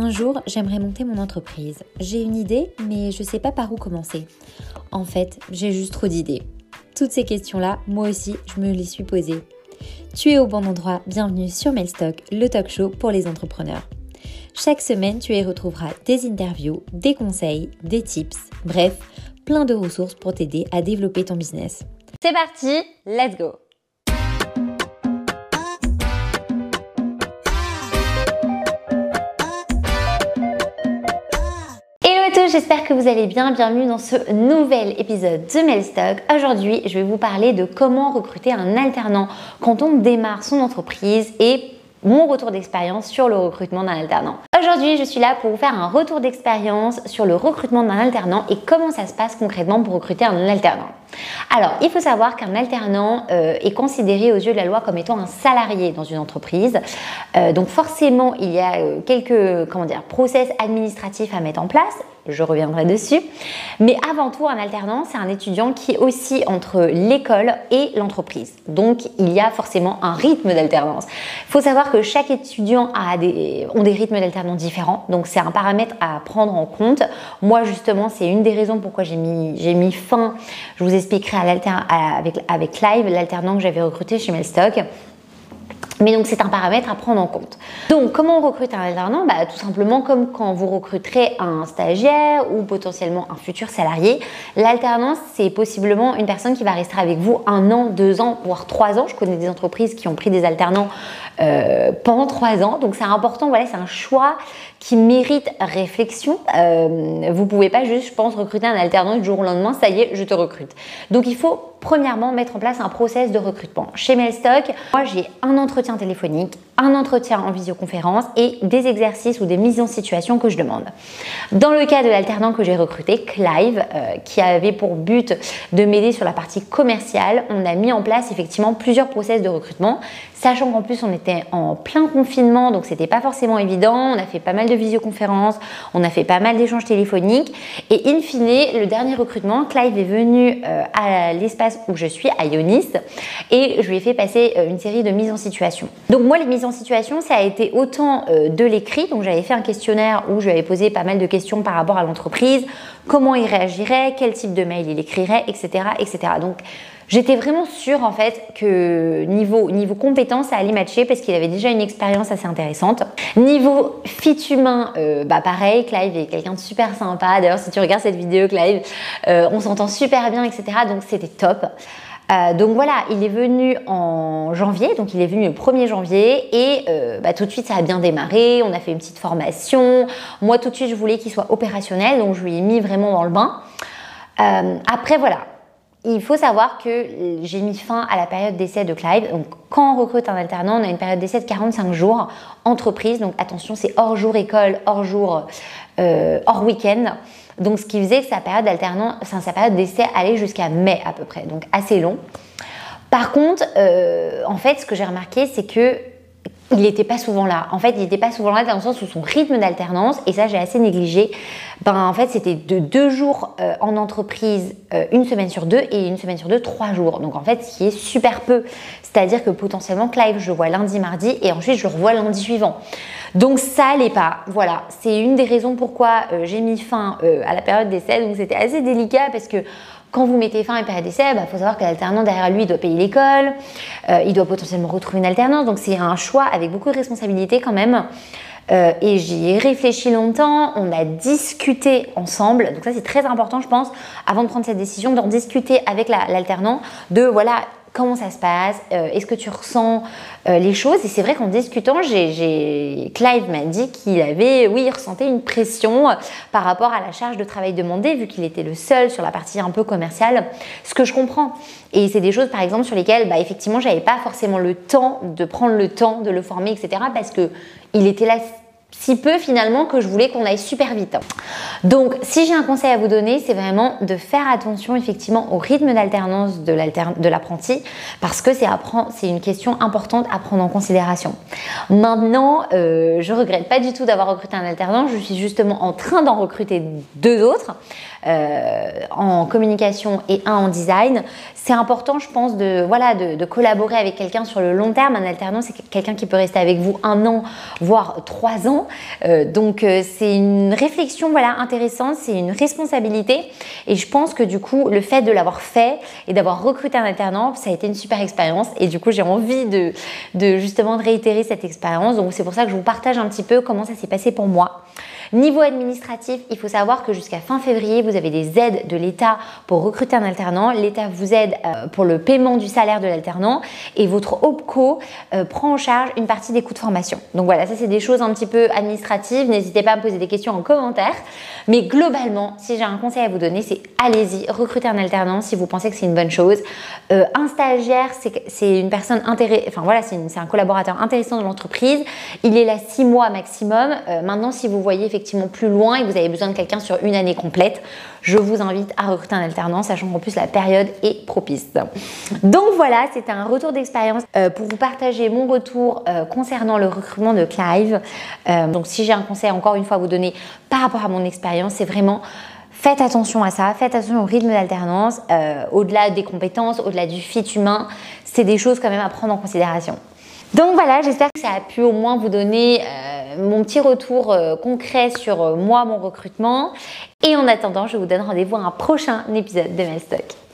Un jour, j'aimerais monter mon entreprise. J'ai une idée, mais je sais pas par où commencer. En fait, j'ai juste trop d'idées. Toutes ces questions-là, moi aussi, je me les suis posées. Tu es au bon endroit, bienvenue sur Mailstock, le talk show pour les entrepreneurs. Chaque semaine, tu y retrouveras des interviews, des conseils, des tips, bref, plein de ressources pour t'aider à développer ton business. C'est parti, let's go j'espère que vous allez bien. Bienvenue dans ce nouvel épisode de Mailstock. Aujourd'hui, je vais vous parler de comment recruter un alternant quand on démarre son entreprise et mon retour d'expérience sur le recrutement d'un alternant. Aujourd'hui, je suis là pour vous faire un retour d'expérience sur le recrutement d'un alternant et comment ça se passe concrètement pour recruter un alternant. Alors, il faut savoir qu'un alternant euh, est considéré aux yeux de la loi comme étant un salarié dans une entreprise. Euh, donc forcément, il y a euh, quelques comment dire, process administratifs à mettre en place je reviendrai dessus. Mais avant tout, un alternant, c'est un étudiant qui est aussi entre l'école et l'entreprise. Donc, il y a forcément un rythme d'alternance. Il faut savoir que chaque étudiant a des, rythmes d'alternance différents. Donc, c'est un paramètre à prendre en compte. Moi, justement, c'est une des raisons pourquoi j'ai mis, fin, expliquerai avec, avec Live, l'alternant que j'avais recruté chez Melstock. Mais donc c'est un paramètre à prendre en compte. Donc comment on recrute un alternant? Bah, Tout simplement comme quand vous recruterez un stagiaire ou potentiellement un futur salarié. L'alternance, c'est possiblement une personne qui va rester avec vous un an, deux ans, voire trois ans. Je connais des entreprises qui ont pris des alternants euh, pendant trois ans. Donc c'est important, voilà, c'est un choix qui mérite réflexion. Euh, vous pouvez pas juste, je pense, recruter un alternant du jour au lendemain, ça y est, je te recrute. Donc il faut premièrement mettre en place un process de recrutement. Chez Mailstock, moi j'ai un entretien téléphonique, un entretien en visioconférence et des exercices ou des mises en situation que je demande. Dans le cas de l'alternant que j'ai recruté, Clive, euh, qui avait pour but de m'aider sur la partie commerciale, on a mis en place effectivement plusieurs process de recrutement, sachant qu'en plus on était en plein confinement, donc c'était pas forcément évident. On a fait pas mal de visioconférences, on a fait pas mal d'échanges téléphoniques et in fine, le dernier recrutement, Clive est venu euh, à l'espace où je suis, à Ionis, et je lui ai fait passer euh, une série de mises en situation. Donc moi, les mises en situation, ça a été autant euh, de l'écrit, donc j'avais fait un questionnaire où je lui avais posé pas mal de questions par rapport à l'entreprise, comment il réagirait, quel type de mail il écrirait, etc. etc. Donc j'étais vraiment sûre en fait que niveau, niveau compétence, ça allait matcher parce qu'il avait déjà une expérience assez intéressante. Niveau fit humain, euh, bah pareil, Clive est quelqu'un de super sympa. D'ailleurs, si tu regardes cette vidéo, Clive, euh, on s'entend super bien, etc. Donc c'était top. Euh, donc voilà, il est venu en janvier, donc il est venu le 1er janvier et euh, bah, tout de suite ça a bien démarré, on a fait une petite formation. Moi tout de suite je voulais qu'il soit opérationnel, donc je lui ai mis vraiment dans le bain. Euh, après voilà, il faut savoir que j'ai mis fin à la période d'essai de Clive. Donc, quand on recrute un alternant, on a une période d'essai de 45 jours entreprise. Donc, attention, c'est hors jour école, hors jour, hors week-end. Donc, ce qui faisait que sa période d'alternance, sa période d'essai allait jusqu'à mai à peu près, donc assez long. Par contre, euh, en fait, ce que j'ai remarqué, c'est que il n'était pas souvent là. En fait, il n'était pas souvent là dans le sens où son rythme d'alternance, et ça j'ai assez négligé, ben en fait c'était de deux jours euh, en entreprise, euh, une semaine sur deux, et une semaine sur deux, trois jours. Donc en fait, ce qui est super peu. C'est-à-dire que potentiellement Clive, je le vois lundi, mardi, et ensuite je le revois lundi suivant. Donc ça allait pas. Voilà, c'est une des raisons pourquoi euh, j'ai mis fin à la période d'essai. Donc c'était assez délicat parce que quand vous mettez fin à une période d'essai, il bah, faut savoir que l'alternant derrière lui, doit payer l'école, euh, il doit potentiellement retrouver une alternance. Donc c'est un choix avec beaucoup de responsabilités quand même. Euh, et j'y ai réfléchi longtemps, on a discuté ensemble, donc ça c'est très important je pense, avant de prendre cette décision, d'en discuter avec l'alternant, de voilà, comment ça se passe, euh, est-ce que tu ressens euh, les choses? Et c'est vrai qu'en discutant, j'ai, Clive m'a dit qu'il avait, oui, il ressentait une pression euh, par rapport à la charge de travail demandée, vu qu'il était le seul sur la partie un peu commerciale, ce que je comprends. Et c'est des choses, par exemple, sur lesquelles, bah, effectivement, j'avais pas forcément le temps de prendre le temps de le former, etc., parce que il était là si peu finalement que je voulais qu'on aille super vite. Donc si j'ai un conseil à vous donner, c'est vraiment de faire attention effectivement au rythme d'alternance de l'apprenti parce que c'est une question importante à prendre en considération. Maintenant, euh, je regrette pas du tout d'avoir recruté un alternant, je suis justement en train d'en recruter deux autres. En communication et un en design. C'est important, je pense, de, voilà, de, collaborer avec quelqu'un sur le long terme. Un alternant, c'est quelqu'un qui peut rester avec vous un an, voire trois ans. donc, c'est une réflexion voilà, intéressante, c'est une responsabilité. Et je pense que du coup, le fait de l'avoir fait et d'avoir recruté un alternant, ça a été une super expérience. Et du coup, j'ai envie de, de justement de réitérer cette expérience. Donc, c'est pour ça que je vous partage un petit peu comment ça s'est passé pour moi. Niveau administratif, il faut savoir que jusqu'à fin février, vous avez des aides de l'État pour recruter un alternant. L'État vous aide euh, pour le paiement du salaire de l'alternant et votre OPCO euh, prend en charge une partie des coûts de formation. Donc voilà, ça c'est des choses un petit peu administratives. N'hésitez pas à me poser des questions en commentaire. Mais globalement, si j'ai un conseil à vous donner, c'est allez-y, recrutez un alternant si vous pensez que c'est une bonne chose. Euh, un stagiaire, c'est une personne intéressée, enfin voilà, c'est un collaborateur intéressant de l'entreprise. Il est là six mois maximum. maintenant, si vous voyez effectivement plus loin et vous avez besoin de quelqu'un sur une année complète, je vous invite à recruter un alternant, sachant qu'en plus la période est propice. Donc voilà, c'était un retour d'expérience euh, pour vous partager mon retour euh, concernant le recrutement de Clive. Euh, donc si j'ai un conseil encore une fois à vous donner par rapport à mon expérience, c'est vraiment Faites attention à ça, faites attention au rythme d'alternance, au-delà des compétences, au-delà du fit humain, c'est des choses quand même à prendre en considération. Donc voilà, j'espère que ça a pu au moins vous donner mon petit retour euh, concret sur euh, moi, mon recrutement. Et en attendant, je vous donne rendez-vous à un prochain épisode de you